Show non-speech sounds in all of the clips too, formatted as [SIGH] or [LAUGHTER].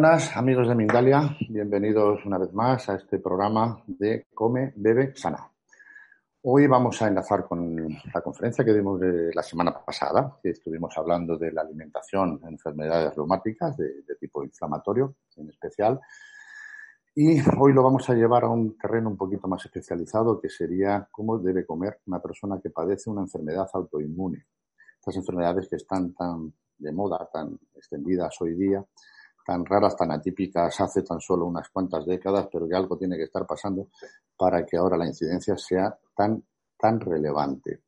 buenas amigos de Mindalia, bienvenidos una vez más a este programa de Come, Bebe, Sana. Hoy vamos a enlazar con la conferencia que dimos la semana pasada, que estuvimos hablando de la alimentación en enfermedades reumáticas de, de tipo inflamatorio en especial. Y hoy lo vamos a llevar a un terreno un poquito más especializado, que sería cómo debe comer una persona que padece una enfermedad autoinmune. Estas enfermedades que están tan de moda, tan extendidas hoy día, tan raras, tan atípicas hace tan solo unas cuantas décadas, pero que algo tiene que estar pasando para que ahora la incidencia sea tan, tan relevante.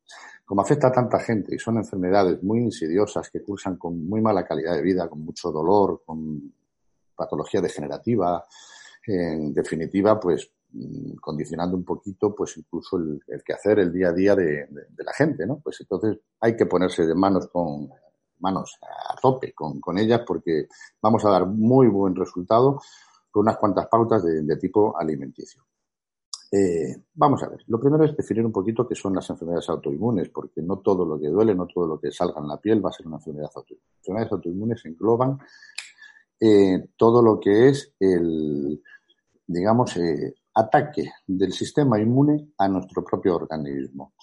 Como afecta a tanta gente y son enfermedades muy insidiosas que cursan con muy mala calidad de vida, con mucho dolor, con patología degenerativa, en definitiva, pues mm, condicionando un poquito, pues incluso el, el quehacer, el día a día de, de, de la gente, ¿no? Pues entonces hay que ponerse de manos con manos a tope con, con ellas porque vamos a dar muy buen resultado con unas cuantas pautas de, de tipo alimenticio. Eh, vamos a ver, lo primero es definir un poquito qué son las enfermedades autoinmunes, porque no todo lo que duele, no todo lo que salga en la piel va a ser una enfermedad autoinmune. Las enfermedades autoinmunes engloban eh, todo lo que es el, digamos, eh, ataque del sistema inmune a nuestro propio organismo.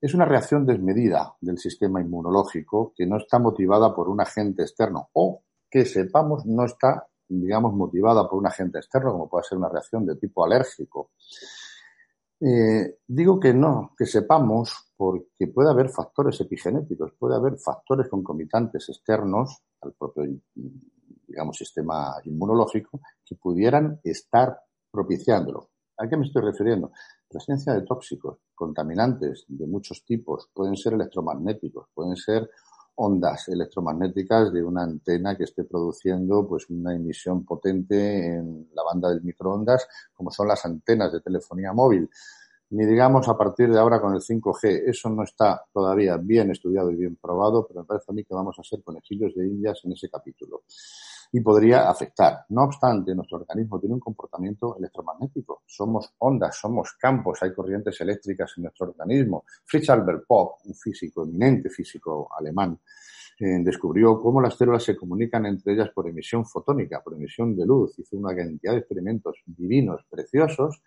Es una reacción desmedida del sistema inmunológico que no está motivada por un agente externo o que sepamos no está, digamos, motivada por un agente externo, como puede ser una reacción de tipo alérgico. Eh, digo que no, que sepamos, porque puede haber factores epigenéticos, puede haber factores concomitantes externos al propio, digamos, sistema inmunológico que pudieran estar propiciándolo. ¿A qué me estoy refiriendo? Presencia de tóxicos, contaminantes de muchos tipos, pueden ser electromagnéticos, pueden ser ondas electromagnéticas de una antena que esté produciendo pues una emisión potente en la banda del microondas, como son las antenas de telefonía móvil. Ni digamos a partir de ahora con el 5G, eso no está todavía bien estudiado y bien probado, pero me parece a mí que vamos a ser conejillos de indias en ese capítulo y podría afectar. No obstante, nuestro organismo tiene un comportamiento electromagnético. Somos ondas, somos campos, hay corrientes eléctricas en nuestro organismo. Fritz Albert Popp, un físico, eminente físico alemán, eh, descubrió cómo las células se comunican entre ellas por emisión fotónica, por emisión de luz. Hizo una cantidad de experimentos divinos, preciosos,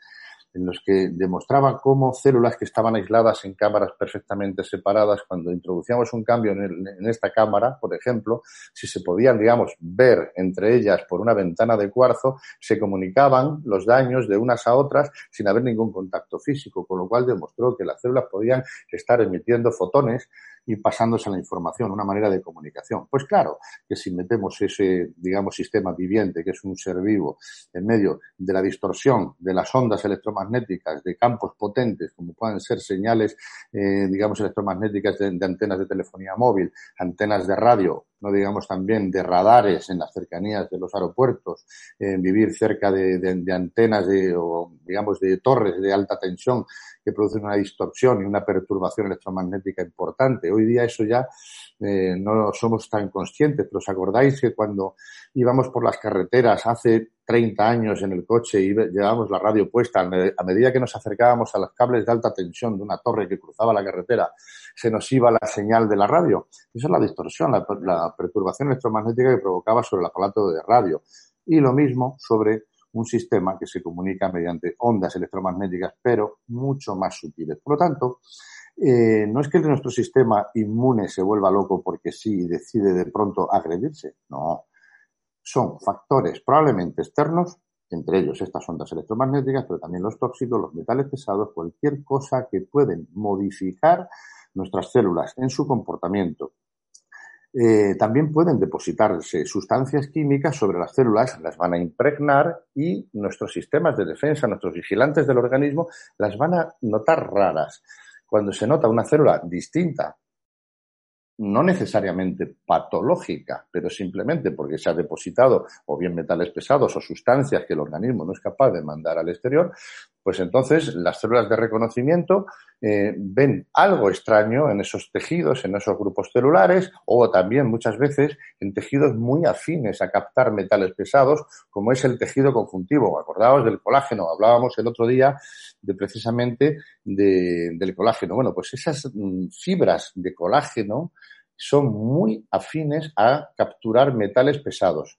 en los que demostraba cómo células que estaban aisladas en cámaras perfectamente separadas, cuando introducíamos un cambio en, el, en, esta cámara, por ejemplo, si se podían, digamos, ver entre ellas por una ventana de cuarzo, se comunicaban los daños de unas a otras sin haber ningún contacto físico, con lo cual demostró que las células podían estar emitiendo fotones y pasándose la información, una manera de comunicación. Pues claro que si metemos ese, digamos, sistema viviente, que es un ser vivo, en medio de la distorsión de las ondas electromagnéticas, de campos potentes, como pueden ser señales, eh, digamos, electromagnéticas de, de antenas de telefonía móvil, antenas de radio, no digamos también de radares en las cercanías de los aeropuertos, vivir cerca de, antenas de, o digamos de torres de alta tensión que producen una distorsión y una perturbación electromagnética importante. Hoy día eso ya eh, no somos tan conscientes, pero os acordáis que cuando íbamos por las carreteras hace 30 años en el coche y llevábamos la radio puesta, a medida que nos acercábamos a los cables de alta tensión de una torre que cruzaba la carretera, se nos iba la señal de la radio. Esa es la distorsión, la, perturbación electromagnética que provocaba sobre el aparato de radio. Y lo mismo sobre un sistema que se comunica mediante ondas electromagnéticas, pero mucho más sutiles. Por lo tanto, eh, no es que nuestro sistema inmune se vuelva loco porque sí decide de pronto agredirse, no. Son factores probablemente externos, entre ellos estas ondas electromagnéticas, pero también los tóxicos, los metales pesados, cualquier cosa que pueden modificar nuestras células, en su comportamiento. Eh, también pueden depositarse sustancias químicas sobre las células, las van a impregnar y nuestros sistemas de defensa, nuestros vigilantes del organismo, las van a notar raras. Cuando se nota una célula distinta no necesariamente patológica, pero simplemente porque se ha depositado o bien metales pesados o sustancias que el organismo no es capaz de mandar al exterior, pues entonces las células de reconocimiento eh, ven algo extraño en esos tejidos, en esos grupos celulares o también muchas veces en tejidos muy afines a captar metales pesados, como es el tejido conjuntivo. Acordaos del colágeno, hablábamos el otro día de precisamente del colágeno. Bueno, pues esas mm, fibras de colágeno son muy afines a capturar metales pesados.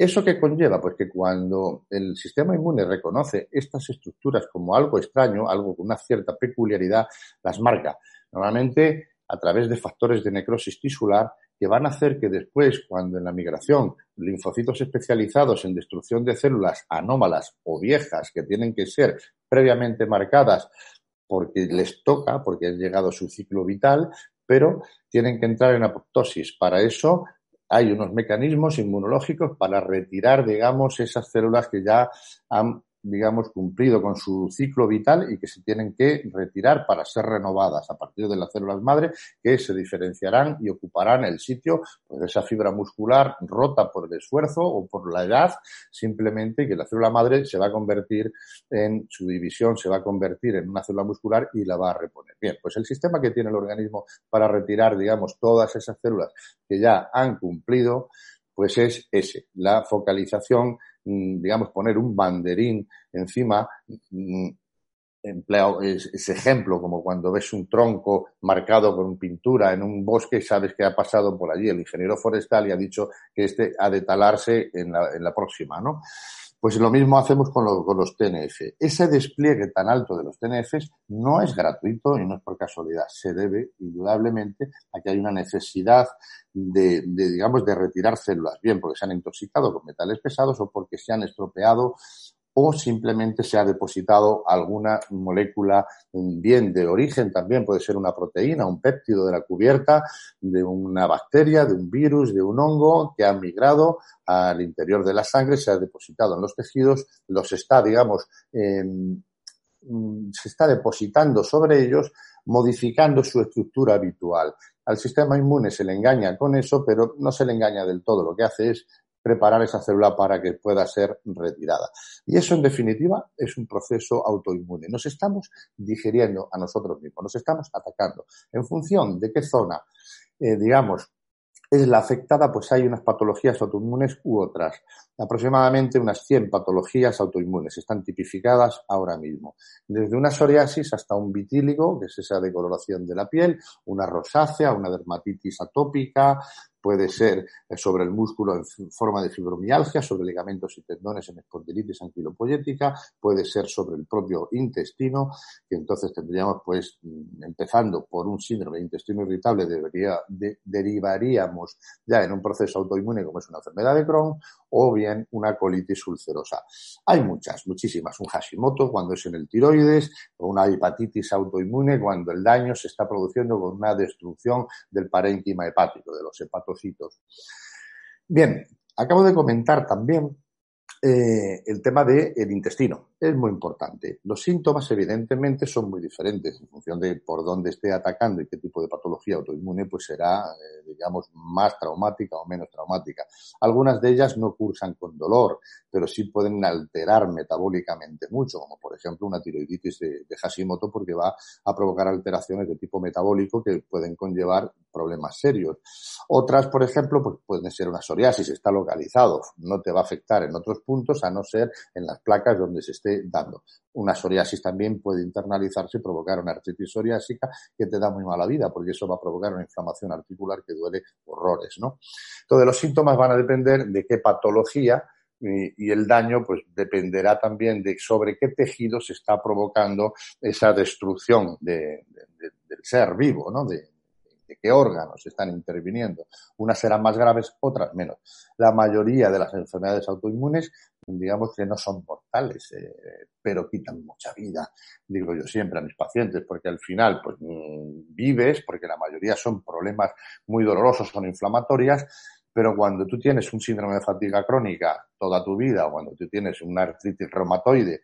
¿Eso qué conlleva? Pues que cuando el sistema inmune reconoce estas estructuras como algo extraño, algo con una cierta peculiaridad, las marca. Normalmente a través de factores de necrosis tisular que van a hacer que después, cuando en la migración, linfocitos especializados en destrucción de células anómalas o viejas que tienen que ser previamente marcadas porque les toca, porque han llegado su ciclo vital, pero tienen que entrar en apoptosis. Para eso hay unos mecanismos inmunológicos para retirar, digamos, esas células que ya han digamos, cumplido con su ciclo vital y que se tienen que retirar para ser renovadas a partir de las células madre que se diferenciarán y ocuparán el sitio de esa fibra muscular rota por el esfuerzo o por la edad, simplemente que la célula madre se va a convertir en su división, se va a convertir en una célula muscular y la va a reponer. Bien, pues el sistema que tiene el organismo para retirar, digamos, todas esas células que ya han cumplido, pues es ese, la focalización Mm, digamos, poner un banderín encima, mm, empleo ese ejemplo, como cuando ves un tronco marcado con pintura en un bosque, sabes que ha pasado por allí el ingeniero forestal y ha dicho que este ha de talarse en la, en la próxima, ¿no? Pues lo mismo hacemos con, con, los TNF. Ese despliegue tan alto de los TNFs no es gratuito y no es por casualidad. Se debe, indudablemente, a que hay una necesidad de, de, digamos, de retirar células, bien porque se han intoxicado con metales pesados o porque se han estropeado o simplemente se ha depositado alguna molécula bien de origen también, puede ser una proteína, un péptido de la cubierta de una bacteria, de un virus, de un hongo que ha migrado al interior de la sangre, se ha depositado en los tejidos, los está, digamos, se está depositando sobre ellos, modificando su estructura habitual. Al sistema inmune se le engaña con eso, pero no se le engaña del todo. Lo que hace es preparar esa célula para que pueda ser retirada. Y eso, en definitiva, es un proceso autoinmune. Nos estamos digiriendo a nosotros mismos, nos estamos atacando. En función de qué zona, eh, digamos, es la afectada, pues hay unas patologías autoinmunes u otras. Aproximadamente unas 100 patologías autoinmunes están tipificadas ahora mismo. Desde una psoriasis hasta un vitíligo, que es esa decoloración de la piel, una rosácea, una dermatitis atópica, puede ser eh, sobre el músculo en forma de fibromialgia, sobre ligamentos y tendones en espondilitis anquilopoyética, puede ser sobre el propio intestino, que entonces tendríamos pues mm, empezando por un síndrome de intestino irritable debería, derivaríamos ya en un proceso autoinmune como es una enfermedad de Crohn o bien una colitis ulcerosa. Hay muchas, muchísimas. Un Hashimoto cuando es en el tiroides o una hepatitis autoinmune cuando el daño se está produciendo con una destrucción del parénquima hepático, de los hepatocitos Bien, acabo de comentar también eh, el tema del intestino. Es muy importante. Los síntomas, evidentemente, son muy diferentes en función de por dónde esté atacando y qué tipo de patología autoinmune, pues será, eh, digamos, más traumática o menos traumática. Algunas de ellas no cursan con dolor, pero sí pueden alterar metabólicamente mucho, como por ejemplo una tiroiditis de, Hashimoto, porque va a provocar alteraciones de tipo metabólico que pueden conllevar problemas serios. Otras, por ejemplo, pues pueden ser una psoriasis, está localizado, no te va a afectar en otros puntos a no ser en las placas donde se esté dando. Una psoriasis también puede internalizarse y provocar una artritis psoriásica que te da muy mala vida, porque eso va a provocar una inflamación articular que duele horrores, ¿no? Entonces, los síntomas van a depender de qué patología y, el daño pues dependerá también de sobre qué tejido se está provocando esa destrucción de, del ser vivo, ¿no? De, qué órganos están interviniendo. Unas serán más graves, otras menos. La mayoría de las enfermedades autoinmunes, digamos que no son mortales, eh, pero quitan mucha vida, digo yo siempre a mis pacientes, porque al final, pues mm, vives, porque la mayoría son problemas muy dolorosos, son inflamatorias, pero cuando tú tienes un síndrome de fatiga crónica toda tu vida o cuando tú tienes una artritis reumatoide,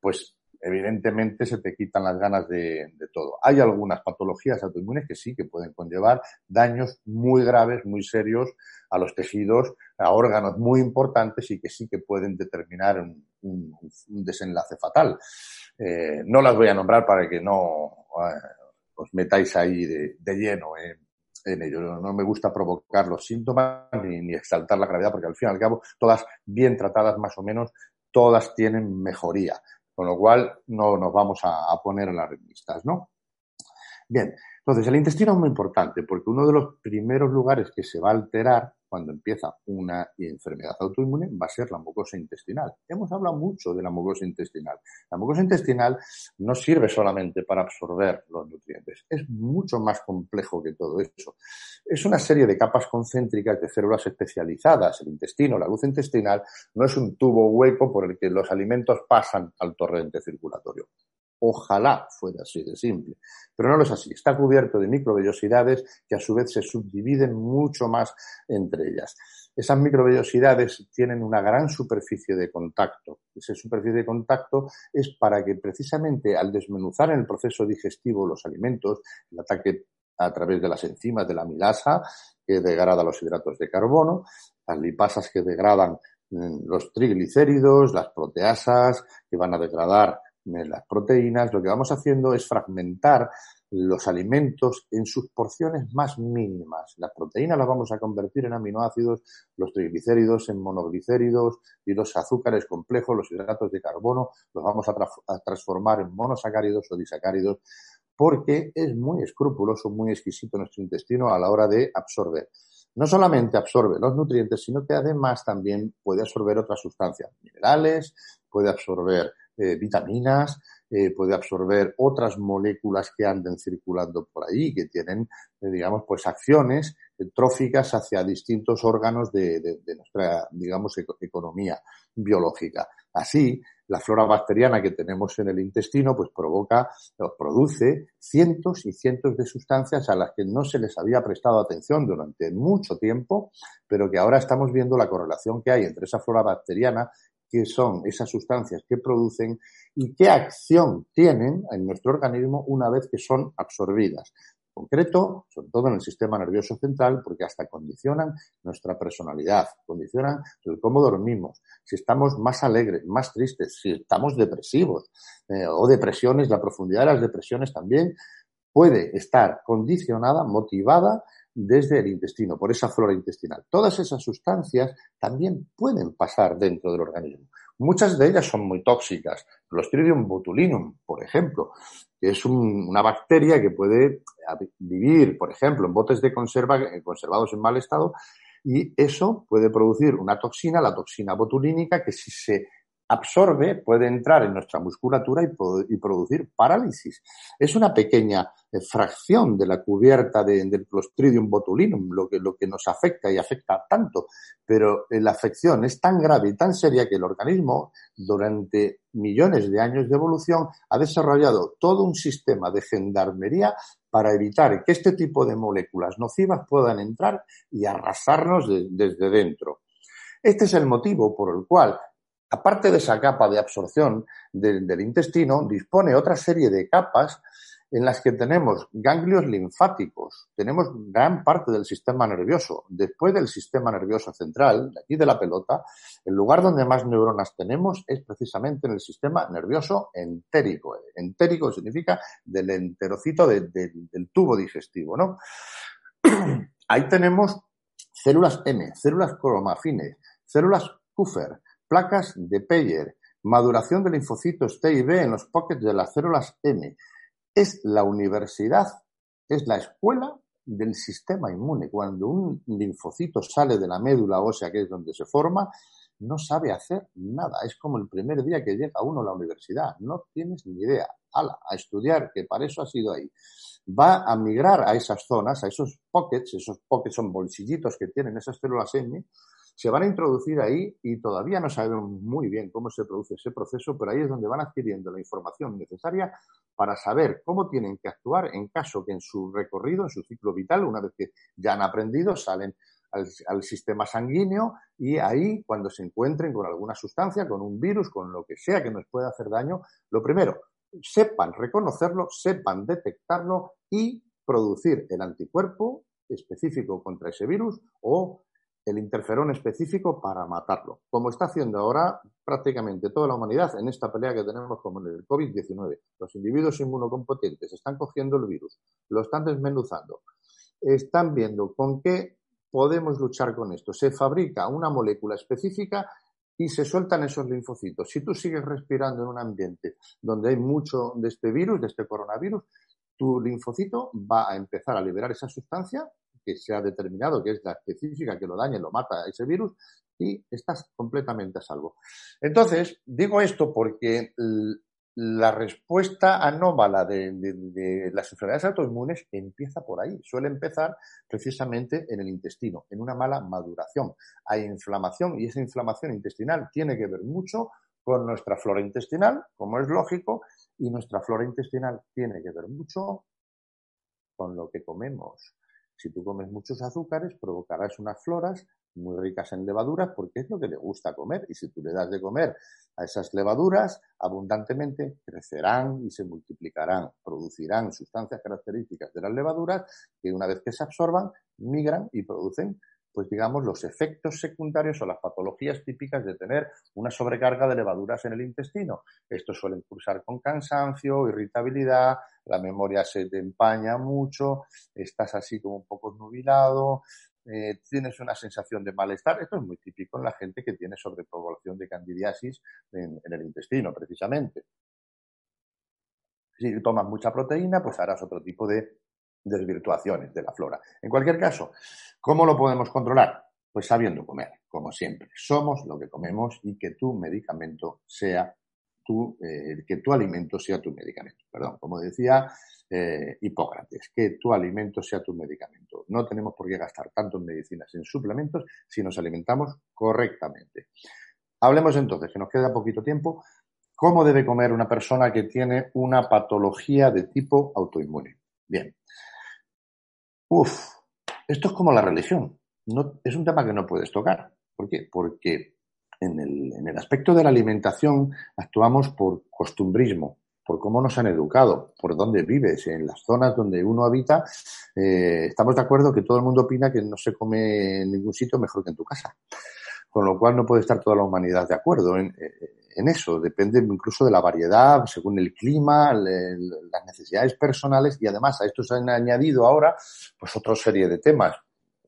pues evidentemente se te quitan las ganas de, todo. Hay algunas patologías autoinmunes que sí que pueden conllevar daños muy graves, muy serios a los tejidos, a órganos muy importantes y que sí que pueden determinar un, desenlace fatal. Eh, no las voy a nombrar para que no eh, os metáis ahí de, lleno en ello. No me gusta provocar los síntomas ni, ni, exaltar la gravedad, porque al fin y al cabo, todas bien tratadas más o menos, todas tienen mejoría. Con lo cual, no nos vamos a, poner en las revistas, ¿no? Bien, entonces el intestino es muy importante porque uno de los primeros lugares que se va a alterar cuando empieza una enfermedad autoinmune va a ser la mucosa intestinal. Hemos hablado mucho de la mucosa intestinal. La mucosa intestinal no sirve solamente para absorber los nutrientes, es mucho más complejo que todo eso. Es una serie de capas concéntricas de células especializadas. El intestino, la luz intestinal, no es un tubo hueco por el que los alimentos pasan al torrente circulatorio. Ojalá fuera así de simple, pero no lo es así. Está cubierto de microvellosidades que a su vez se subdividen mucho más entre ellas. Esas microvellosidades tienen una gran superficie de contacto. Esa superficie de contacto es para que precisamente al desmenuzar en el proceso digestivo los alimentos, el ataque a través de las enzimas de la milasa, que degrada los hidratos de carbono, las lipasas que degradan mm, los triglicéridos, las proteasas que van a degradar las proteínas, lo que vamos haciendo es fragmentar los alimentos en sus porciones más mínimas. Las proteínas las vamos a convertir en aminoácidos, los triglicéridos en monoglicéridos y los azúcares complejos, los hidratos de carbono, los vamos a, a transformar en monosacáridos o disacáridos porque es muy escrupuloso, muy exquisito nuestro intestino a la hora de absorber. No solamente absorbe los nutrientes, sino que además también puede absorber otras sustancias, minerales, puede absorber eh, vitaminas, eh, puede absorber otras moléculas que anden circulando por ahí, que tienen, eh, digamos, pues acciones tróficas hacia distintos órganos de, de nuestra, digamos, economía biológica. Así, la flora bacteriana que tenemos en el intestino, pues provoca, produce cientos y cientos de sustancias a las que no se les había prestado atención durante mucho tiempo, pero que ahora estamos viendo la correlación que hay entre esa flora bacteriana qué son esas sustancias que producen y qué acción tienen en nuestro organismo una vez que son absorbidas. En concreto, sobre todo en el sistema nervioso central, porque hasta condicionan nuestra personalidad, condicionan cómo dormimos, si estamos más alegres, más tristes, si estamos depresivos eh, o depresiones, la profundidad de las depresiones también puede estar condicionada, motivada desde el intestino, por esa flora intestinal. Todas esas sustancias también pueden pasar dentro del organismo. Muchas de ellas son muy tóxicas. Clostridium botulinum, por ejemplo, que es una bacteria que puede vivir, por ejemplo, en botes de conserva eh, conservados en mal estado y eso puede producir una toxina, la toxina botulínica, que si se absorbe, puede entrar en nuestra musculatura y, producir parálisis. Es una pequeña eh, fracción de la cubierta del Clostridium botulinum lo que, nos afecta y afecta tanto, pero eh, la afección es tan grave y tan seria que el organismo, durante millones de años de evolución, ha desarrollado todo un sistema de gendarmería para evitar que este tipo de moléculas nocivas puedan entrar y arrasarnos desde dentro. Este es el motivo por el cual aparte de esa capa de absorción del, intestino, dispone otra serie de capas en las que tenemos ganglios linfáticos, tenemos gran parte del sistema nervioso. Después del sistema nervioso central, de aquí de la pelota, el lugar donde más neuronas tenemos es precisamente en el sistema nervioso entérico. Entérico significa del enterocito del tubo digestivo, ¿no? [CLEARS THROAT] Ahí tenemos células M, células cromafines, células Kupfer, placas de Peyer, maduración de linfocitos T y B en los pockets de las células M. Es la universidad, es la escuela del sistema inmune. Cuando un linfocito sale de la médula ósea, que es donde se forma, no sabe hacer nada. Es como el primer día que llega uno a la universidad. No tienes ni idea. ala, a estudiar, que para eso ha sido ahí. Va a migrar a esas zonas, a esos pockets, esos pockets son bolsillitos que tienen esas células M, se van a introducir ahí y todavía no sabemos muy bien cómo se produce ese proceso, pero ahí es donde van adquiriendo la información necesaria para saber cómo tienen que actuar en caso que en su recorrido, en su ciclo vital, una vez que ya han aprendido, salen al, sistema sanguíneo y ahí cuando se encuentren con alguna sustancia, con un virus, con lo que sea que nos pueda hacer daño, lo primero, sepan reconocerlo, sepan detectarlo y producir el anticuerpo específico contra ese virus o el interferón específico para matarlo, como está haciendo ahora prácticamente toda la humanidad en esta pelea que tenemos con el COVID-19. Los individuos inmunocompetentes están cogiendo el virus, lo están desmenuzando, están viendo con qué podemos luchar con esto. Se fabrica una molécula específica y se sueltan esos linfocitos. Si tú sigues respirando en un ambiente donde hay mucho de este virus, de este coronavirus, tu linfocito va a empezar a liberar esa sustancia que se ha determinado que es la específica que lo daña y lo mata a ese virus y estás completamente a salvo. Entonces, digo esto porque la respuesta anómala de, las enfermedades autoinmunes empieza por ahí. Suele empezar precisamente en el intestino, en una mala maduración. Hay inflamación y esa inflamación intestinal tiene que ver mucho con nuestra flora intestinal, como es lógico, y nuestra flora intestinal tiene que ver mucho con lo que comemos. Si tú comes muchos azúcares, provocarás unas floras muy ricas en levaduras porque es lo que le gusta comer. Y si tú le das de comer a esas levaduras abundantemente, crecerán y se multiplicarán, producirán sustancias características de las levaduras que una vez que se absorban, migran y producen pues digamos, los efectos secundarios o las patologías típicas de tener una sobrecarga de levaduras en el intestino. Esto suele cursar con cansancio, irritabilidad, la memoria se te empaña mucho, estás así como un poco nubilado, eh, tienes una sensación de malestar. Esto es muy típico en la gente que tiene sobrepoblación de candidiasis en, el intestino, precisamente. Si tomas mucha proteína, pues harás otro tipo de desvirtuaciones de la flora. En cualquier caso, ¿cómo lo podemos controlar? Pues sabiendo comer, como siempre. Somos lo que comemos y que tu medicamento sea tu, eh, que tu alimento sea tu medicamento. Perdón, como decía eh, Hipócrates, que tu alimento sea tu medicamento. No tenemos por qué gastar tanto en medicinas, en suplementos, si nos alimentamos correctamente. Hablemos entonces, que nos queda poquito tiempo, cómo debe comer una persona que tiene una patología de tipo autoinmune. Bien. Uf, esto es como la religión. No, es un tema que no puedes tocar. ¿Por qué? Porque en el, en el aspecto de la alimentación actuamos por costumbrismo, por cómo nos han educado, por dónde vives, en las zonas donde uno habita, eh, estamos de acuerdo que todo el mundo opina que no se come en ningún sitio mejor que en tu casa. Con lo cual no puede estar toda la humanidad de acuerdo en, en eso. Depende incluso de la variedad, según el clima, las necesidades personales y además a esto se han añadido ahora pues otra serie de temas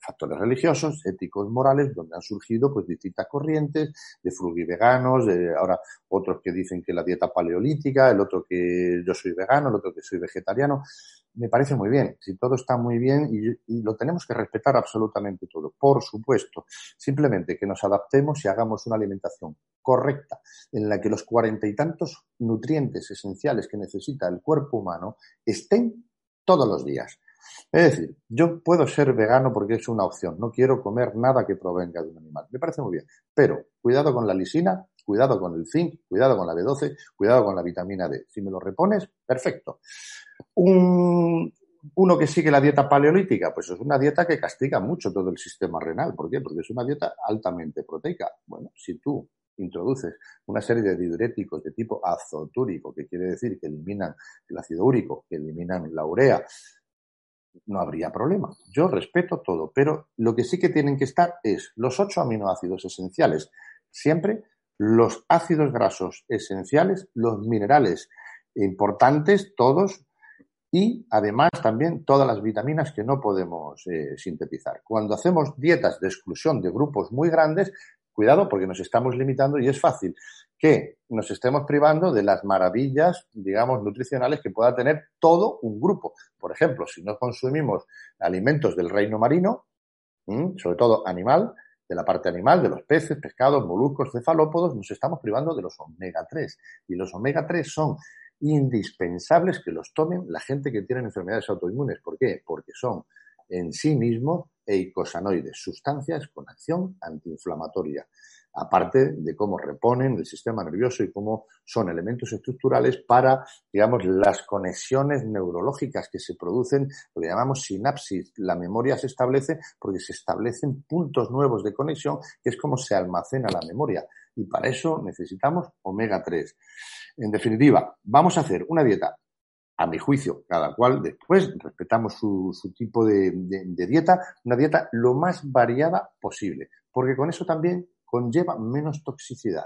factores religiosos, éticos, morales, donde han surgido pues distintas corrientes de frugiveganos, de ahora otros que dicen que la dieta paleolítica, el otro que yo soy vegano, el otro que soy vegetariano. Me parece muy bien, si todo está muy bien y, y lo tenemos que respetar absolutamente todo, por supuesto. Simplemente que nos adaptemos y hagamos una alimentación correcta en la que los cuarenta y tantos nutrientes esenciales que necesita el cuerpo humano estén todos los días. Es decir, yo puedo ser vegano porque es una opción. No quiero comer nada que provenga de un animal. Me parece muy bien. Pero cuidado con la lisina, cuidado con el zinc, cuidado con la B12, cuidado con la vitamina D. Si me lo repones, perfecto. uno que sigue la dieta paleolítica, pues es una dieta que castiga mucho todo el sistema renal. ¿Por qué? Porque es una dieta altamente proteica. Bueno, si tú introduces una serie de diuréticos de tipo azotúrico, que quiere decir que eliminan el ácido úrico, que eliminan la urea, no habría problema. Yo respeto todo, pero lo que sí que tienen que estar es los ocho aminoácidos esenciales, siempre los ácidos grasos esenciales, los minerales importantes, todos, y además también todas las vitaminas que no podemos eh, sintetizar. Cuando hacemos dietas de exclusión de grupos muy grandes, cuidado porque nos estamos limitando y es fácil que nos estemos privando de las maravillas, digamos, nutricionales que pueda tener todo un grupo. Por ejemplo, si no consumimos alimentos del reino marino, sobre todo animal, de la parte animal, de los peces, pescados, moluscos, cefalópodos, nos estamos privando de los omega 3. Y los omega 3 son indispensables que los tomen la gente que tiene enfermedades autoinmunes. ¿Por qué? Porque son en sí mismos eicosanoides, sustancias con acción antiinflamatoria aparte de cómo reponen el sistema nervioso y cómo son elementos estructurales para, digamos, las conexiones neurológicas que se producen, lo que llamamos sinapsis. La memoria se establece porque se establecen puntos nuevos de conexión, que es como se almacena la memoria. Y para eso necesitamos omega 3. En definitiva, vamos a hacer una dieta a mi juicio, cada cual después respetamos su, tipo de, dieta, una dieta lo más variada posible, porque con eso también conlleva menos toxicidad.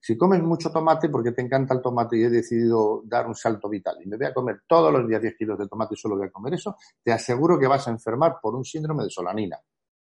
Si comes mucho tomate, porque te encanta el tomate y he decidido dar un salto vital y me voy a comer todos los días 10 kilos de tomate y solo voy a comer eso, te aseguro que vas a enfermar por un síndrome de solanina.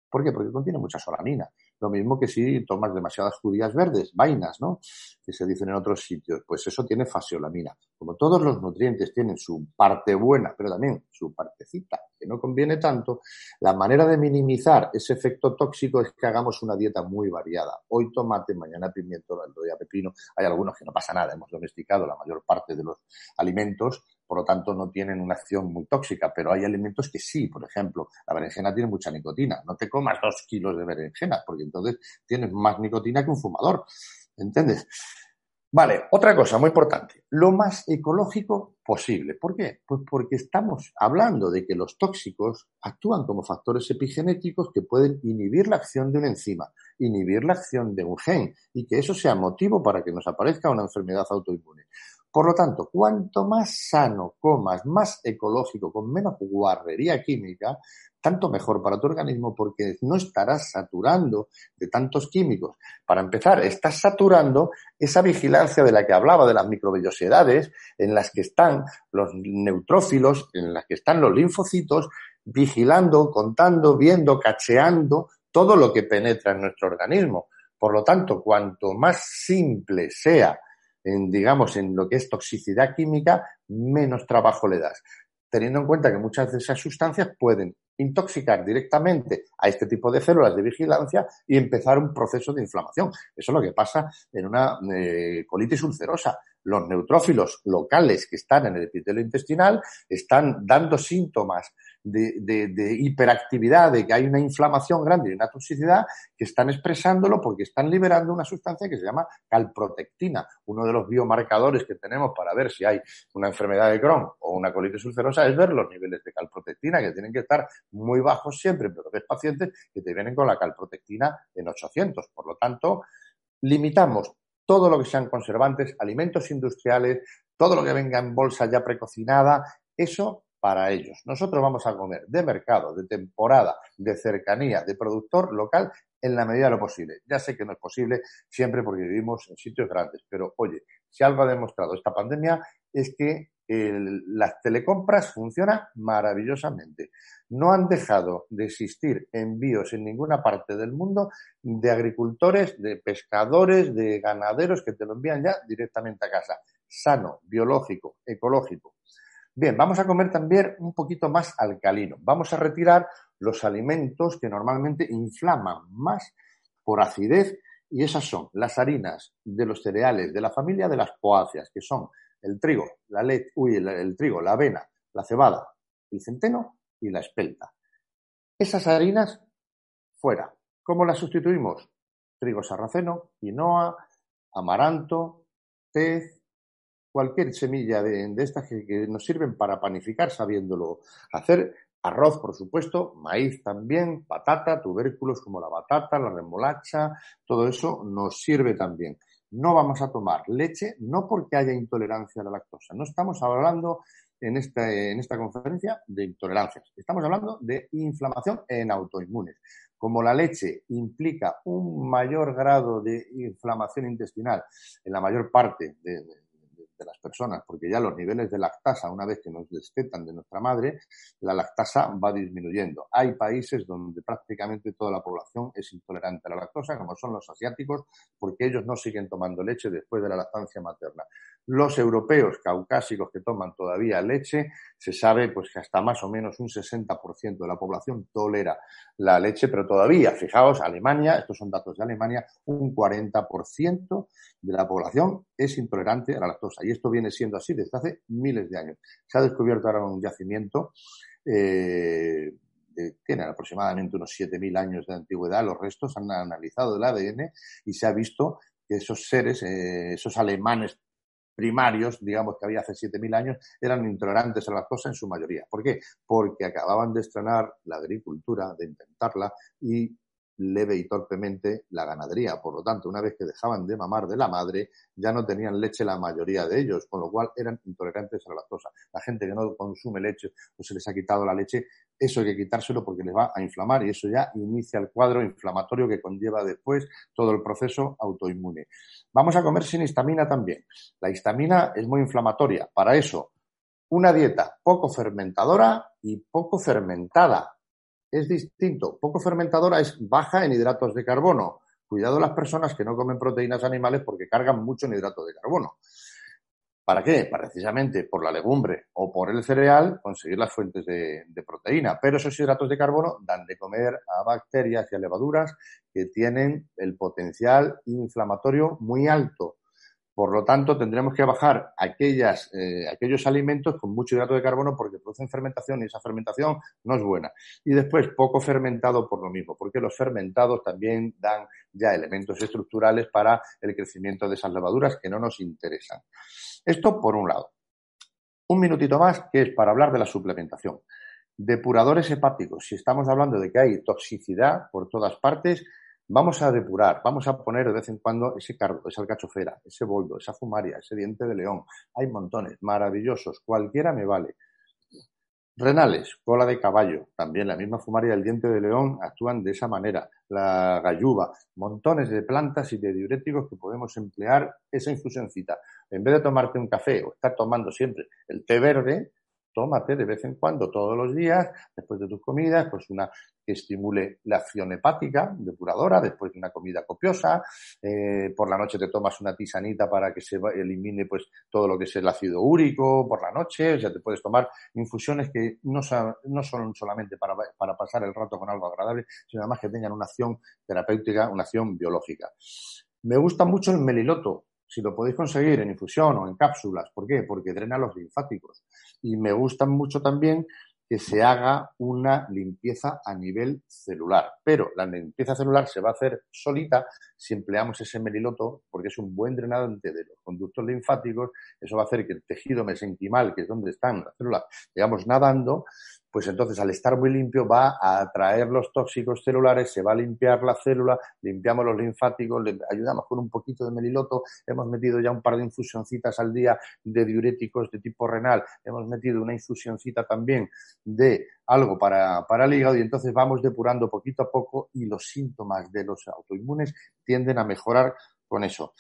¿Por qué? Porque contiene mucha solanina. Lo mismo que si tomas demasiadas judías verdes, vainas, ¿no? Que se dicen en otros sitios. Pues eso tiene fasiolamina. Como todos los nutrientes tienen su parte buena, pero también su partecita que no conviene tanto, la manera de minimizar ese efecto tóxico es que hagamos una dieta muy variada. Hoy tomate, mañana pimiento, el otro día pepino. Hay algunos que no pasa nada. Hemos domesticado la mayor parte de los alimentos por lo tanto no tienen una acción muy tóxica, pero hay alimentos que sí, por ejemplo, la berenjena tiene mucha nicotina, no te comas dos kilos de berenjena, porque entonces tienes más nicotina que un fumador, ¿entiendes? Vale, otra cosa muy importante, lo más ecológico posible. ¿Por qué? Pues porque estamos hablando de que los tóxicos actúan como factores epigenéticos que pueden inhibir la acción de una enzima, inhibir la acción de un gen y que eso sea motivo para que nos aparezca una enfermedad autoinmune. Por lo tanto, cuanto más sano comas, más ecológico, con menos guarrería química, tanto mejor para tu organismo porque no estarás saturando de tantos químicos. Para empezar, estás saturando esa vigilancia de la que hablaba, de las microvellosidades, en las que están los neutrófilos, en las que están los linfocitos, vigilando, contando, viendo, cacheando todo lo que penetra en nuestro organismo. Por lo tanto, cuanto más simple sea en, digamos, en lo que es toxicidad química, menos trabajo le das. Teniendo en cuenta que muchas de esas sustancias pueden intoxicar directamente a este tipo de células de vigilancia y empezar un proceso de inflamación. Eso es lo que pasa en una eh, colitis ulcerosa. Los neutrófilos locales que están en el epitelio intestinal están dando síntomas de, hiperactividad, de que hay una inflamación grande y una toxicidad, que están expresándolo porque están liberando una sustancia que se llama calprotectina. Uno de los biomarcadores que tenemos para ver si hay una enfermedad de Crohn o una colitis ulcerosa es ver los niveles de calprotectina, que tienen que estar muy bajos siempre, pero ves pacientes que te vienen con la calprotectina en 800. Por lo tanto, limitamos todo lo que sean conservantes, alimentos industriales, todo lo que venga en bolsa ya precocinada, eso para ellos. Nosotros vamos a comer de mercado, de temporada, de cercanía, de productor local en la medida de lo posible. Ya sé que no es posible siempre porque vivimos en sitios grandes, pero oye, si algo ha demostrado esta pandemia es que las telecompras funcionan maravillosamente. No han dejado de existir envíos en ninguna parte del mundo de agricultores, de pescadores, de ganaderos que te lo envían ya directamente a casa. Sano, biológico, ecológico. Bien, vamos a comer también un poquito más alcalino. Vamos a retirar los alimentos que normalmente inflaman más por acidez y esas son las harinas de los cereales de la familia de las poáceas, que son el trigo, la leche, uy, el, trigo, la avena, la cebada, el centeno y la espelta. Esas harinas fuera. ¿Cómo las sustituimos? Trigo sarraceno, quinoa, amaranto, tez, cualquier semilla de, estas que, nos sirven para panificar sabiéndolo hacer. Arroz, por supuesto, maíz también, patata, tubérculos como la batata, la remolacha, todo eso nos sirve también. No vamos a tomar leche, no porque haya intolerancia a la lactosa. No estamos hablando en esta, en esta conferencia de intolerancias. Estamos hablando de inflamación en autoinmunes. Como la leche implica un mayor grado de inflamación intestinal en la mayor parte de, de las personas, porque ya los niveles de lactasa, una vez que nos destetan de nuestra madre, la lactasa va disminuyendo. Hay países donde prácticamente toda la población es intolerante a la lactosa, como son los asiáticos, porque ellos no siguen tomando leche después de la lactancia materna. Los europeos caucásicos que toman todavía leche, se sabe pues que hasta más o menos un 60% de la población tolera la leche, pero todavía, fijaos, Alemania, estos son datos de Alemania, un 40% de la población es intolerante a la lactosa. Y esto viene siendo así desde hace miles de años. Se ha descubierto ahora un yacimiento eh, tienen aproximadamente unos 7.000 años de antigüedad, los restos han analizado el ADN y se ha visto que esos seres, eh, esos alemanes primarios, digamos que había hace 7.000 años, eran intolerantes a la lactosa en su mayoría. ¿Por qué? Porque acababan de estrenar la agricultura, de intentarla y leve y torpemente la ganadería. Por lo tanto, una vez que dejaban de mamar de la madre, ya no tenían leche la mayoría de ellos, con lo cual eran intolerantes a la lactosa. La gente que no consume leche o se les ha quitado la leche, eso hay que quitárselo porque les va a inflamar y eso ya inicia el cuadro inflamatorio que conlleva después todo el proceso autoinmune. Vamos a comer sin histamina también. La histamina es muy inflamatoria. Para eso, una dieta poco fermentadora y poco fermentada es distinto. Poco fermentadora es baja en hidratos de carbono. Cuidado las personas que no comen proteínas animales porque cargan mucho en hidratos de carbono. ¿Para qué? Precisamente por la legumbre o por el cereal conseguir las fuentes de, de, proteína. Pero esos hidratos de carbono dan de comer a bacterias y a levaduras que tienen el potencial inflamatorio muy alto. Por lo tanto, tendremos que bajar aquellas, eh, aquellos alimentos con mucho hidrato de carbono porque producen fermentación y esa fermentación no es buena. Y después, poco fermentado por lo mismo, porque los fermentados también dan ya elementos estructurales para el crecimiento de esas levaduras que no nos interesan. Esto por un lado. Un minutito más, que es para hablar de la suplementación. Depuradores hepáticos. Si estamos hablando de que hay toxicidad por todas partes, Vamos a depurar, vamos a poner de vez en cuando ese cardo, esa alcachofera, ese boldo, esa fumaria, ese diente de león. Hay montones, maravillosos, cualquiera me vale. Renales, cola de caballo, también la misma fumaria del diente de león actúan de esa manera. La galluva, montones de plantas y de diuréticos que podemos emplear esa infusioncita. En vez de tomarte un café o estar tomando siempre el té verde, tómate de vez en cuando, todos los días, después de tus comidas, pues una que estimule la acción hepática depuradora, después de una comida copiosa, eh, por la noche te tomas una tisanita para que se elimine pues todo lo que es el ácido úrico por la noche, o sea, te puedes tomar infusiones que no, son, no son solamente para, para pasar el rato con algo agradable, sino además que tengan una acción terapéutica, una acción biológica. Me gusta mucho el meliloto, si lo podéis conseguir en infusión o en cápsulas. ¿Por qué? Porque drena los linfáticos. Y me gusta mucho también que se haga una limpieza a nivel celular. Pero la limpieza celular se va a hacer solita si empleamos ese meliloto, porque es un buen drenante de los conductos linfáticos. Eso va a hacer que el tejido mesenquimal, que es donde están las células, digamos, nadando, pues entonces al estar muy limpio va a atraer los tóxicos celulares, se va a limpiar la célula, limpiamos los linfáticos, le ayudamos con un poquito de meliloto, hemos metido ya un par de infusioncitas al día de diuréticos de tipo renal, hemos metido una infusioncita también de algo para, para el hígado y entonces vamos depurando poquito a poco y los síntomas de los autoinmunes tienden a mejorar con eso.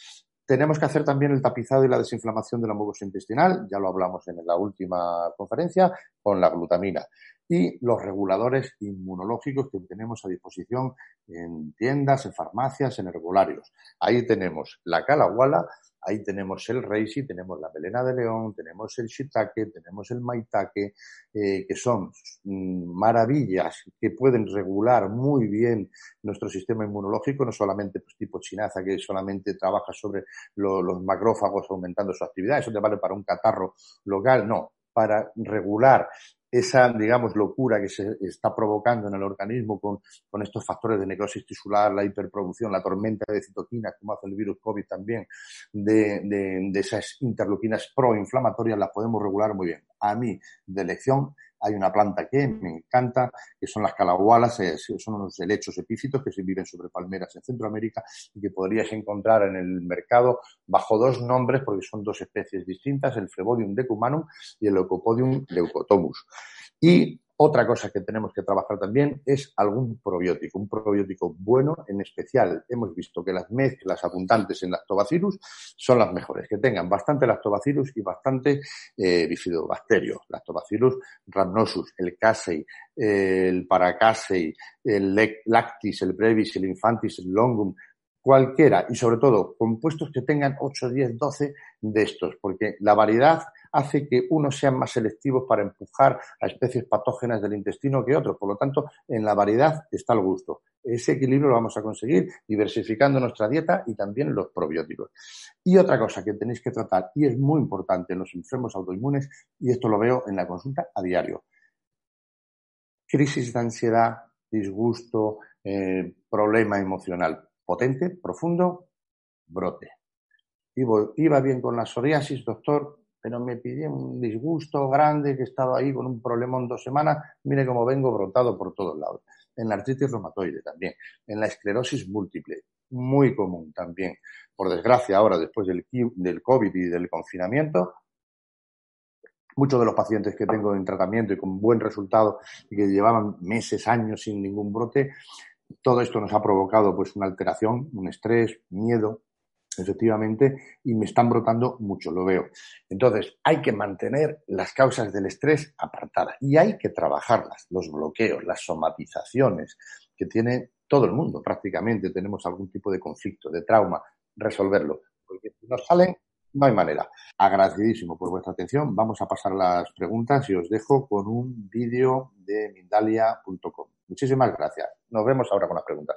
Tenemos que hacer también el tapizado y la desinflamación de la mucosa intestinal, ya lo hablamos en la última conferencia, con la glutamina. Y los reguladores inmunológicos que tenemos a disposición en tiendas, en farmacias, en herbolarios. Ahí tenemos la calahuala, Ahí tenemos el reishi, tenemos la melena de león, tenemos el shiitake, tenemos el maitake, eh, que son mm, maravillas que pueden regular muy bien nuestro sistema inmunológico, no solamente pues, tipo chinaza, que solamente trabaja sobre los macrófagos aumentando su actividad, eso te vale para un catarro local, no, para regular esa, digamos, locura que se está provocando en el organismo con, con, estos factores de necrosis tisular, la hiperproducción, la tormenta de citoquinas, como hace el virus COVID también, de, de, de esas interleuquinas proinflamatorias, las podemos regular muy bien. A mí, de elección, hay una planta que me encanta, que son las calahualas, eh, son unos helechos epífitos que se viven sobre palmeras en Centroamérica y que podrías encontrar en el mercado bajo dos nombres porque son dos especies distintas, el Flebodium decumanum y el Leucopodium leucotomus. Y otra cosa que tenemos que trabajar también es algún probiótico, un probiótico bueno en especial. Hemos visto que las mezclas abundantes en lactobacillus son las mejores, que tengan bastante lactobacillus y bastante eh, bifidobacterios, lactobacillus rhamnosus, el casei, el paracasei, el lactis, el brevis, el infantis, el longum, cualquiera y sobre todo compuestos que tengan 8, 10, 12 de estos, porque la variedad hace que unos sean más selectivos para empujar a especies patógenas del intestino que otros. Por lo tanto, en la variedad está el gusto. Ese equilibrio lo vamos a conseguir diversificando nuestra dieta y también los probióticos. Y otra cosa que tenéis que tratar, y es muy importante en los enfermos autoinmunes, y esto lo veo en la consulta a diario, crisis de ansiedad, disgusto, eh, problema emocional potente, profundo, brote. Iba bien con la psoriasis, doctor, pero me pidió un disgusto grande que he estado ahí con un problema en dos semanas. Mire cómo vengo brotado por todos lados. En la artritis reumatoide también. En la esclerosis múltiple, muy común también. Por desgracia, ahora después del, del COVID y del confinamiento, muchos de los pacientes que tengo en tratamiento y con buen resultado y que llevaban meses, años sin ningún brote, todo esto nos ha provocado pues una alteración, un estrés, miedo, efectivamente, y me están brotando mucho, lo veo. Entonces, hay que mantener las causas del estrés apartadas y hay que trabajarlas, los bloqueos, las somatizaciones que tiene todo el mundo prácticamente, tenemos algún tipo de conflicto, de trauma, resolverlo, porque si nos salen, no hay manera. Agradecidísimo por vuestra atención. Vamos a pasar las preguntas y os dejo con un vídeo de Mindalia.com. Muchísimas gracias. Nos vemos ahora con las preguntas.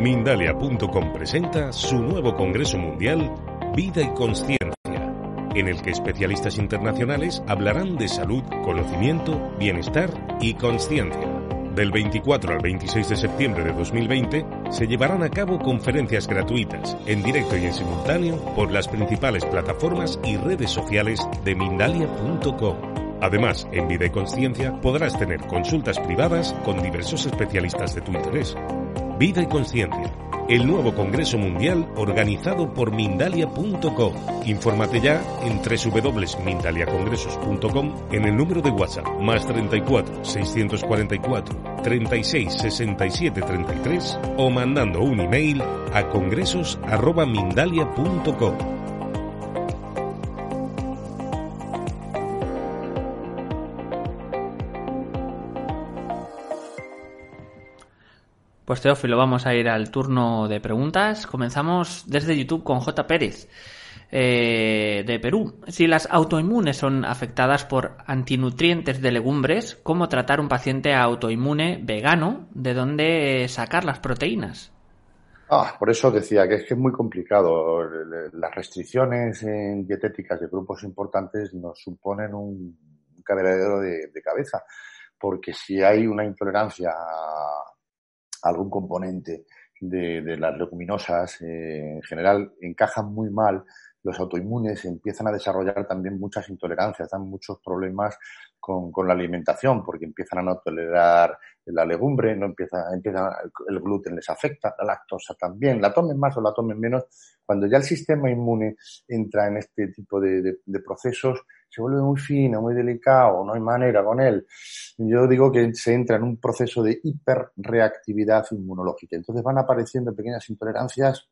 Mindalia.com presenta su nuevo Congreso Mundial Vida y Conciencia, en el que especialistas internacionales hablarán de salud, conocimiento, bienestar y conciencia. Del 24 al 26 de septiembre de 2020 se llevarán a cabo conferencias gratuitas, en directo y en simultáneo, por las principales plataformas y redes sociales de Mindalia.com. Además, en Vida y Conciencia podrás tener consultas privadas con diversos especialistas de tu interés. Vida y Conciencia, el nuevo Congreso Mundial organizado por Mindalia.com. Infórmate ya en www.mindaliacongresos.com en el número de WhatsApp más 34 644 36 67 33 o mandando un email a congresos@mindalia.com. Pues Teófilo, vamos a ir al turno de preguntas. Comenzamos desde YouTube con J. Pérez, eh, de Perú. Si las autoinmunes son afectadas por antinutrientes de legumbres, ¿cómo tratar un paciente autoinmune vegano? ¿De dónde sacar las proteínas? Ah, por eso decía que es que es muy complicado. Las restricciones dietéticas de grupos importantes nos suponen un cabreadero de, de cabeza, porque si hay una intolerancia algún componente de, las leguminosas eh, en general encajan muy mal, los autoinmunes empiezan a desarrollar también muchas intolerancias, dan muchos problemas con, con la alimentación, porque empiezan a no tolerar la legumbre, no empieza, empieza, el gluten les afecta, la lactosa también, la tomen más o la tomen menos, cuando ya el sistema inmune entra en este tipo de, de, procesos, se vuelve muy fino, muy delicado, no hay manera con él. Yo digo que se entra en un proceso de hiperreactividad inmunológica. Entonces van apareciendo pequeñas intolerancias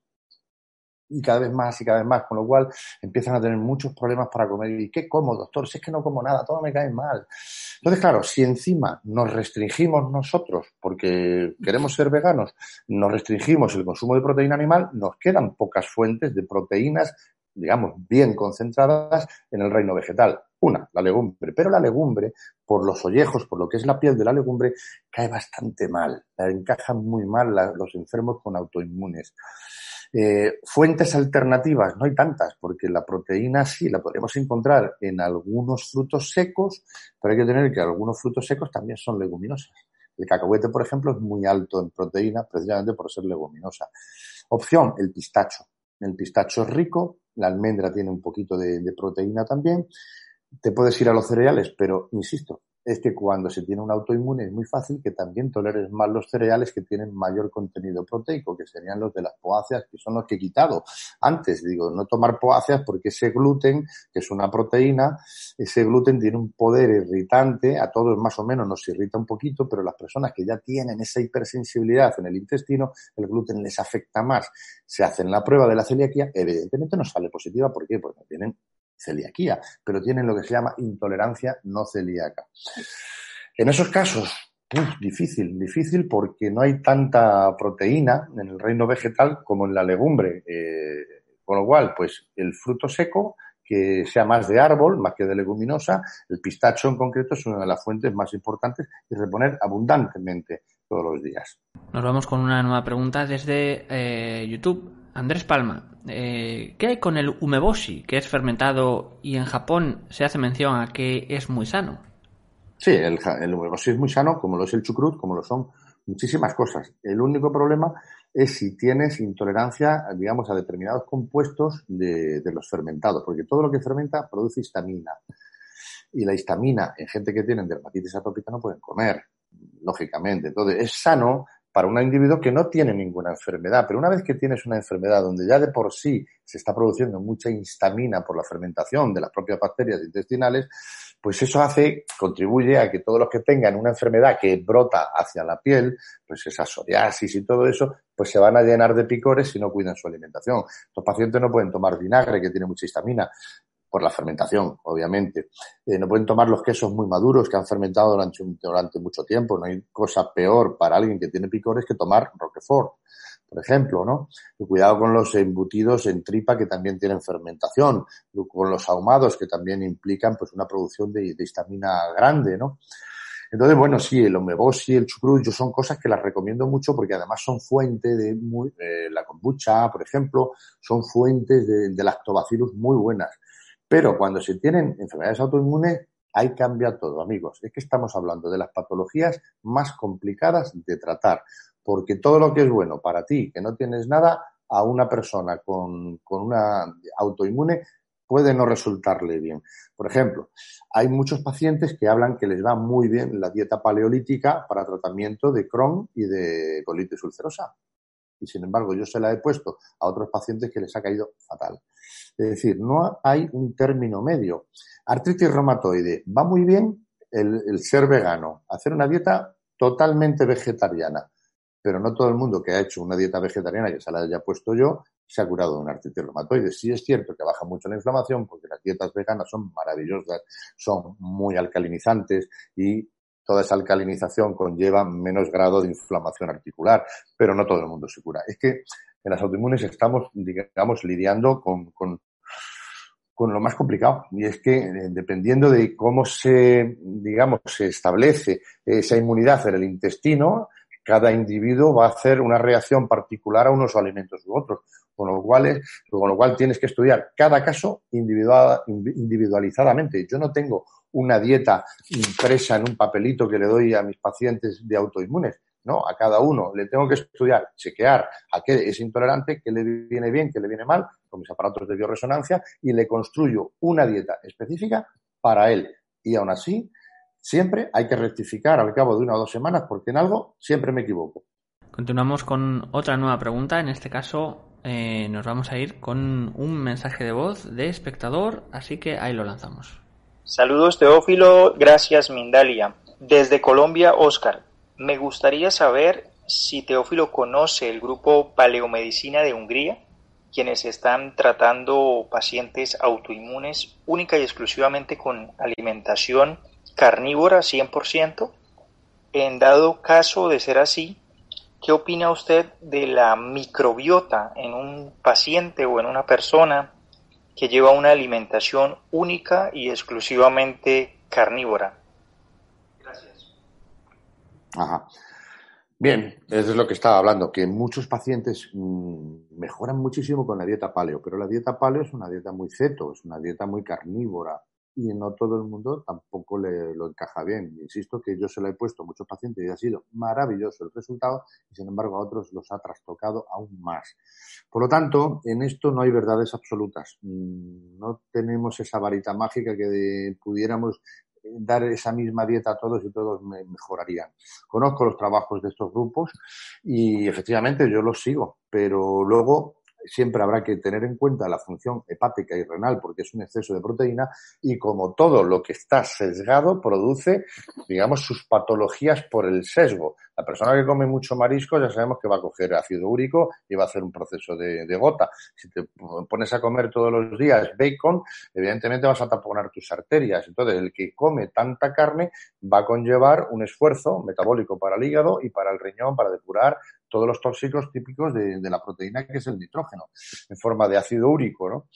y cada vez más y cada vez más, con lo cual empiezan a tener muchos problemas para comer. ¿Y qué como, doctor? Si es que no como nada, todo me cae mal. Entonces, claro, si encima nos restringimos nosotros, porque queremos ser veganos, nos restringimos el consumo de proteína animal, nos quedan pocas fuentes de proteínas, digamos, bien concentradas en el reino vegetal. Una, la legumbre. Pero la legumbre, por los ollejos, por lo que es la piel de la legumbre, cae bastante mal. La encajan muy mal los enfermos con autoinmunes. Eh, fuentes alternativas, no hay tantas, porque la proteína sí la podemos encontrar en algunos frutos secos, pero hay que tener que algunos frutos secos también son leguminosas. El cacahuete, por ejemplo, es muy alto en proteína precisamente por ser leguminosa. Opción, el pistacho. El pistacho es rico, la almendra tiene un poquito de proteína también. Te puedes ir a los cereales, pero insisto, es que cuando se tiene un autoinmune es muy fácil que también toleres más los cereales que tienen mayor contenido proteico, que serían los de las poáceas, que son los que he quitado. Antes, digo, no tomar poáceas porque ese gluten, que es una proteína, ese gluten tiene un poder irritante, a todos más o menos nos irrita un poquito, pero las personas que ya tienen esa hipersensibilidad en el intestino, el gluten les afecta más. Se hacen la prueba de la celiaquía, evidentemente no sale positiva, ¿por qué? Porque tienen celiaquía, pero tienen lo que se llama intolerancia no celíaca. En esos casos, difícil, difícil porque no hay tanta proteína en el reino vegetal como en la legumbre. Eh, con lo cual, pues el fruto seco que sea más de árbol, más que de leguminosa. El pistacho en concreto es una de las fuentes más importantes y reponer abundantemente todos los días. Nos vamos con una nueva pregunta desde eh, YouTube. Andrés Palma, eh, ¿qué hay con el umeboshi, que es fermentado y en Japón se hace mención a que es muy sano? Sí, el, el umeboshi es muy sano, como lo es el chucrut, como lo son muchísimas cosas. El único problema es si tienes intolerancia, digamos, a determinados compuestos de, los fermentados, porque todo lo que fermenta produce histamina. Y la histamina en gente que tiene dermatitis atópica no pueden comer, lógicamente. Entonces, es sano para un individuo que no tiene ninguna enfermedad, pero una vez que tienes una enfermedad donde ya de por sí se está produciendo mucha histamina por la fermentación de las propias bacterias intestinales, pues eso hace, contribuye a que todos los que tengan una enfermedad que brota hacia la piel, pues esa psoriasis y todo eso, pues se van a llenar de picores si no cuidan su alimentación. Los pacientes no pueden tomar vinagre, que tiene mucha histamina, por la fermentación, obviamente. Eh, no pueden tomar los quesos muy maduros que han fermentado durante, durante mucho tiempo. No hay cosa peor para alguien que tiene picores que tomar Roquefort por ejemplo, ¿no? Y cuidado con los embutidos en tripa que también tienen fermentación, con los ahumados que también implican pues una producción de, histamina grande, ¿no? Entonces, bueno, sí, el omeboshi, el chucrut, yo son cosas que las recomiendo mucho porque además son fuente de muy, eh, la kombucha, por ejemplo, son fuentes de, de lactobacillus muy buenas. Pero cuando se tienen enfermedades autoinmunes, ahí cambia todo, amigos. Es que estamos hablando de las patologías más complicadas de tratar porque todo lo que es bueno para ti, que no tienes nada, a una persona con, con una autoinmune puede no resultarle bien. Por ejemplo, hay muchos pacientes que hablan que les va muy bien la dieta paleolítica para tratamiento de Crohn y de colitis ulcerosa. Y sin embargo, yo se la he puesto a otros pacientes que les ha caído fatal. Es decir, no hay un término medio. Artritis reumatoide, va muy bien el, ser vegano, hacer una dieta totalmente vegetariana pero no todo el mundo que ha hecho una dieta vegetariana que se la haya puesto yo se ha curado de un artritis reumatoide. Sí es cierto que baja mucho la inflamación porque las dietas veganas son maravillosas, son muy alcalinizantes y toda esa alcalinización conlleva menos grado de inflamación articular, pero no todo el mundo se cura. Es que en las autoinmunes estamos, digamos, lidiando con, con, lo más complicado y es que eh, dependiendo de cómo se, digamos, se establece esa inmunidad en el intestino, cada individuo va a hacer una reacción particular a unos alimentos u otros, con lo cual, con lo cual tienes que estudiar cada caso individual, individualizadamente. Yo no tengo una dieta impresa en un papelito que le doy a mis pacientes de autoinmunes. No, a cada uno le tengo que estudiar, chequear a qué es intolerante, qué le viene bien, qué le viene mal, con mis aparatos de bioresonancia, y le construyo una dieta específica para él. Y aún así, Siempre hay que rectificar al cabo de una o dos semanas porque en algo siempre me equivoco. Continuamos con otra nueva pregunta. En este caso eh, nos vamos a ir con un mensaje de voz de espectador, así que ahí lo lanzamos. Saludos Teófilo, gracias Mindalia. Desde Colombia, Oscar. Me gustaría saber si Teófilo conoce el grupo Paleomedicina de Hungría, quienes están tratando pacientes autoinmunes única y exclusivamente con alimentación carnívora 100%? En dado caso de ser así, ¿qué opina usted de la microbiota en un paciente o en una persona que lleva una alimentación única y exclusivamente carnívora? Gracias. Ajá. Bien, eso es lo que estaba hablando, que muchos pacientes mmm, mejoran muchísimo con la dieta paleo, pero la dieta paleo es una dieta muy ceto, es una dieta muy carnívora, y no todo el mundo tampoco le lo encaja bien. Insisto que yo se lo he puesto a muchos pacientes y ha sido maravilloso el resultado y sin embargo a otros los ha trastocado aún más. Por lo tanto, en esto no hay verdades absolutas. Mm, no tenemos esa varita mágica que pudiéramos eh, dar esa misma dieta a todos y todos me mejorarían. Conozco los trabajos de estos grupos y efectivamente yo los sigo, pero luego siempre habrá que tener en cuenta la función hepática y renal porque es un exceso de proteína y como todo lo que está sesgado produce, digamos, sus patologías por el sesgo. La persona que come mucho marisco ya sabemos que va a coger ácido úrico y va a hacer un proceso de, gota. Si te pones a comer todos los días bacon, evidentemente vas a taponar tus arterias. Entonces, el que come tanta carne va a conllevar un esfuerzo metabólico para el hígado y para el riñón para depurar todos los tóxicos típicos de, de la proteína que es el nitrógeno, en forma de ácido úrico, ¿no?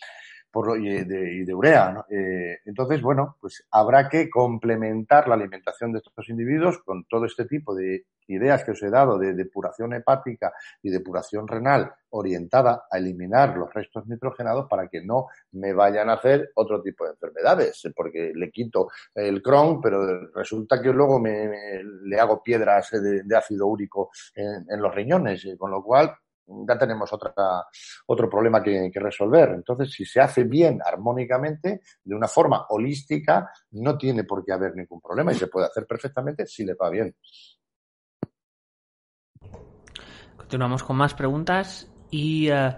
Por, y, de, de urea. ¿no? Eh, entonces, bueno, pues habrá que complementar la alimentación de estos individuos con todo este tipo de ideas que os he dado de depuración hepática y depuración renal orientada a eliminar los restos nitrogenados para que no me vayan a hacer otro tipo de enfermedades, porque le quito el Crohn, pero resulta que luego me, le hago piedras de, ácido úrico en, los riñones, con lo cual ya tenemos otra, otro problema que, resolver. Entonces, si se hace bien, armónicamente, de una forma holística, no tiene por qué haber ningún problema y se puede hacer perfectamente si le va bien. Continuamos con más preguntas y eh,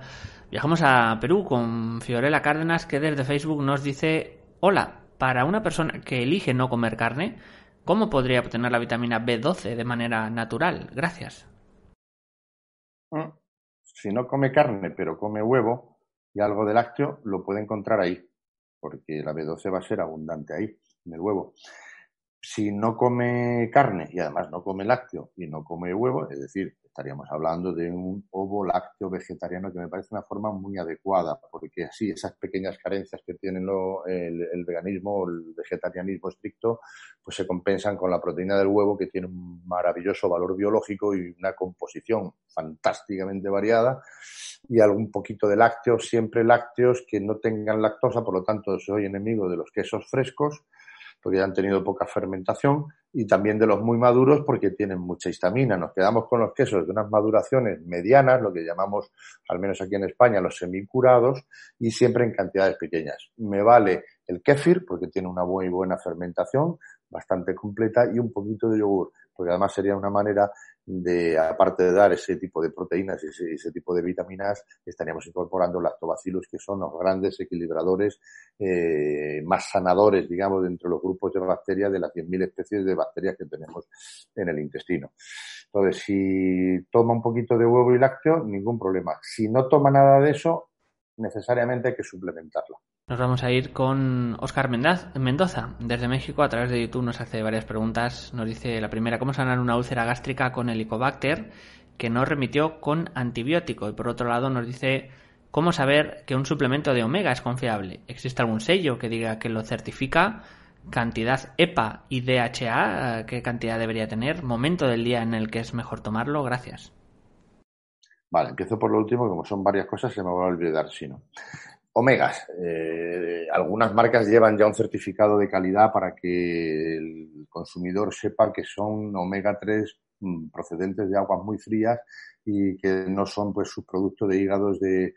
viajamos a Perú con Fiorella Cárdenas que desde Facebook nos dice, hola, para una persona que elige no comer carne, ¿cómo podría obtener la vitamina B12 de manera natural? Gracias. Mm si no come carne, pero come huevo y algo de lácteo, lo puede encontrar ahí, porque la B12 va a ser abundante ahí, en el huevo. Si no come carne y además no come lácteo y no come huevo, es decir, estaríamos hablando de un ovo lácteo vegetariano que me parece una forma muy adecuada, porque así esas pequeñas carencias que tiene el, veganismo o el vegetarianismo estricto, pues se compensan con la proteína del huevo que tiene un maravilloso valor biológico y una composición fantásticamente variada y algún poquito de lácteos, siempre lácteos que no tengan lactosa, por lo tanto soy enemigo de los quesos frescos porque han tenido poca fermentación, y también de los muy maduros porque tienen mucha histamina. Nos quedamos con los quesos de unas maduraciones medianas, lo que llamamos, al menos aquí en España, los semicurados, y siempre en cantidades pequeñas. Me vale el kéfir, porque tiene una muy buena fermentación, bastante completa, y un poquito de yogur, porque además sería una manera de, aparte de dar ese tipo de proteínas y ese, tipo de vitaminas, estaríamos incorporando lactobacillus, que son los grandes equilibradores eh, más sanadores, digamos, dentro de los grupos de bacterias de las 100.000 especies de bacterias que tenemos en el intestino. Entonces, si toma un poquito de huevo y lácteo, ningún problema. Si no toma nada de eso, necesariamente que suplementarlo. Nos vamos a ir con Oscar Mendoza, desde México, a través de YouTube nos hace varias preguntas. Nos dice la primera, ¿cómo sanar una úlcera gástrica con Helicobacter que no remitió con antibiótico? Y por otro lado nos dice, ¿cómo saber que un suplemento de omega es confiable? ¿Existe algún sello que diga que lo certifica? ¿Cantidad EPA y DHA? ¿Qué cantidad debería tener? ¿Momento del día en el que es mejor tomarlo? Gracias. Vale, empiezo por lo último, como son varias cosas, se me va a olvidar si no. Omegas. Eh, algunas marcas llevan ya un certificado de calidad para que el consumidor sepa que son omega 3 mm, procedentes de aguas muy frías y que no son pues subproductos de hígados de,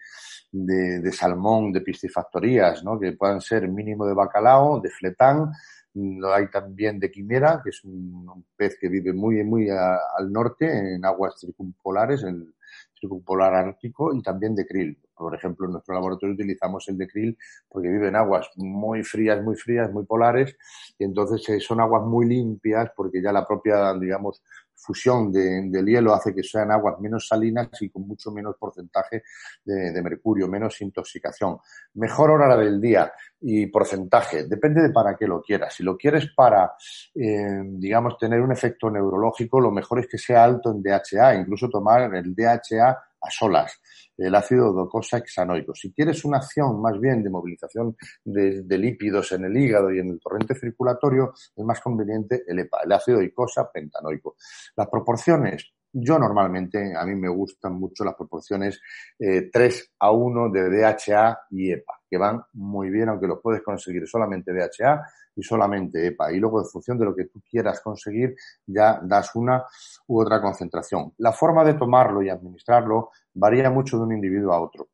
de, salmón, de piscifactorías, ¿no? que puedan ser mínimo de bacalao, de fletán, lo hay también de quimera, que es un, pez que vive muy, muy al norte, en aguas circumpolares, en, circumpolar ártico y también de krill. Por ejemplo, en nuestro laboratorio utilizamos el de krill porque vive en aguas muy frías, muy frías, muy polares y entonces eh, son aguas muy limpias porque ya la propia, digamos, fusión de, del hielo hace que sean aguas menos salinas y con mucho menos porcentaje de, mercurio, menos intoxicación. Mejor hora del día y porcentaje, depende de para qué lo quieras. Si lo quieres para, eh, digamos, tener un efecto neurológico, lo mejor es que sea alto en DHA, incluso tomar el DHA a solas el ácido docosahexanoico. Si quieres una acción más bien de movilización de, lípidos en el hígado y en el torrente circulatorio, es más conveniente el EPA, el ácido icosa pentanoico. Las proporciones, yo normalmente, a mí me gustan mucho las proporciones 3 eh, a 1 de DHA y EPA, que van muy bien, aunque los puedes conseguir solamente DHA y solamente EPA. Y luego, en función de lo que tú quieras conseguir, ya das una u otra concentración. La forma de tomarlo y administrarlo varía mucho de un individuo a otro.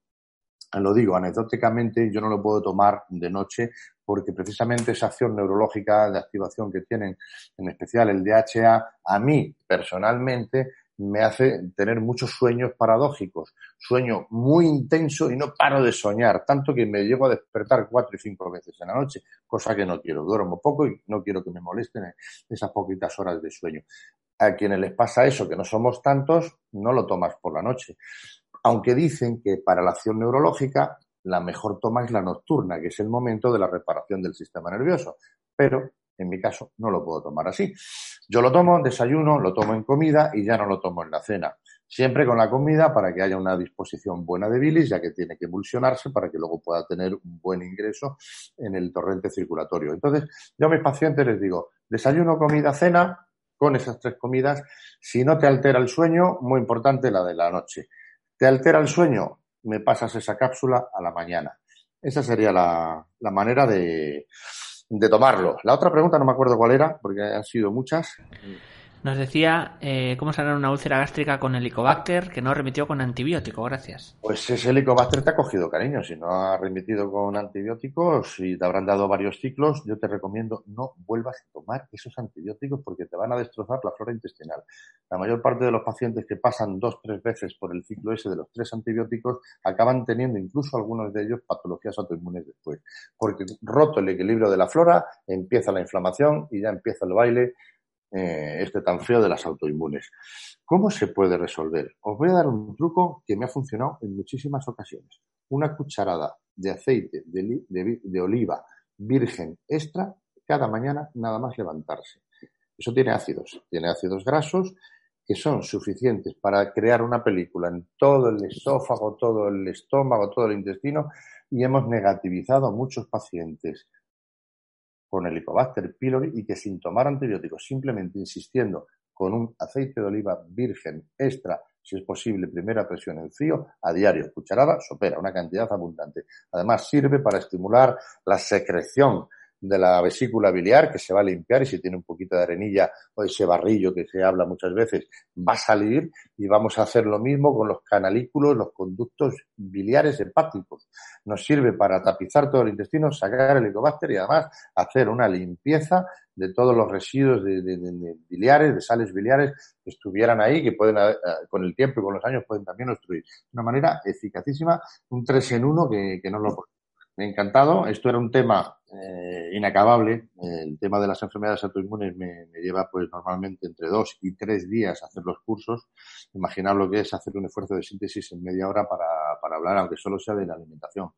Lo digo anecdóticamente, yo no lo puedo tomar de noche porque precisamente esa acción neurológica de activación que tienen, en especial el DHA, a mí personalmente me hace tener muchos sueños paradójicos. Sueño muy intenso y no paro de soñar, tanto que me llego a despertar cuatro y cinco veces en la noche, cosa que no quiero. Duermo poco y no quiero que me molesten esas poquitas horas de sueño. A quienes les pasa eso, que no somos tantos, no lo tomas por la noche. Aunque dicen que para la acción neurológica la mejor toma es la nocturna, que es el momento de la reparación del sistema nervioso. Pero en mi caso no lo puedo tomar así. Yo lo tomo en desayuno, lo tomo en comida y ya no lo tomo en la cena. Siempre con la comida para que haya una disposición buena de bilis, ya que tiene que emulsionarse para que luego pueda tener un buen ingreso en el torrente circulatorio. Entonces, yo a mis pacientes les digo, desayuno, comida, cena, con esas tres comidas. Si no te altera el sueño, muy importante la de la noche. ¿Te altera el sueño? Me pasas esa cápsula a la mañana. Esa sería la, la manera de, de tomarlo. La otra pregunta no me acuerdo cuál era, porque han sido muchas. Nos decía eh, cómo sanar una úlcera gástrica con helicobacter que no remitió con antibiótico. Gracias. Pues ese helicobacter te ha cogido cariño. Si no ha remitido con antibióticos y te habrán dado varios ciclos, yo te recomiendo no vuelvas a tomar esos antibióticos porque te van a destrozar la flora intestinal. La mayor parte de los pacientes que pasan dos tres veces por el ciclo ese de los tres antibióticos acaban teniendo incluso algunos de ellos patologías autoinmunes después. Porque roto el equilibrio de la flora, empieza la inflamación y ya empieza el baile eh, este tan feo de las autoinmunes. ¿Cómo se puede resolver? Os voy a dar un truco que me ha funcionado en muchísimas ocasiones. Una cucharada de aceite de, oliva virgen extra cada mañana nada más levantarse. Eso tiene ácidos, tiene ácidos grasos que son suficientes para crear una película en todo el esófago, todo el estómago, todo el intestino y hemos negativizado a muchos pacientes con Helicobacter pylori y que sin tomar antibióticos, simplemente insistiendo con un aceite de oliva virgen extra, si es posible, primera presión en frío, a diario, cucharada, sopera, una cantidad abundante. Además, sirve para estimular la secreción de la vesícula biliar que se va a limpiar y si tiene un poquito de arenilla o ese barrillo que se habla muchas veces va a salir y vamos a hacer lo mismo con los canalículos, los conductos biliares hepáticos. Nos sirve para tapizar todo el intestino, sacar el helicobacter y además hacer una limpieza de todos los residuos de, biliares, de sales biliares que estuvieran ahí, que pueden, eh, con el tiempo y con los años, pueden también obstruir. De una manera eficacísima, un 3 en 1 que, que no lo encantado. Esto era un tema eh, inacabable. El tema de las enfermedades autoinmunes me, lleva pues normalmente entre dos y tres días a hacer los cursos. Imaginar lo que es hacer un esfuerzo de síntesis en media hora para, para hablar, aunque solo sea de la alimentación.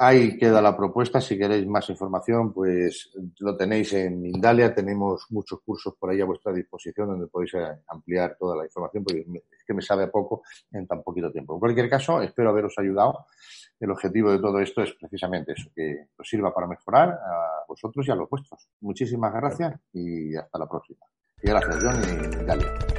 Ahí queda la propuesta. Si queréis más información, pues lo tenéis en Mindalia. Tenemos muchos cursos por ahí a vuestra disposición donde podéis eh, ampliar toda la información porque es que me sabe poco en tan poquito tiempo. En cualquier caso, espero haberos ayudado. El objetivo de todo esto es precisamente eso, que os sirva para mejorar a vosotros y a los vuestros. Muchísimas gracias y hasta la próxima. Gracias, John y.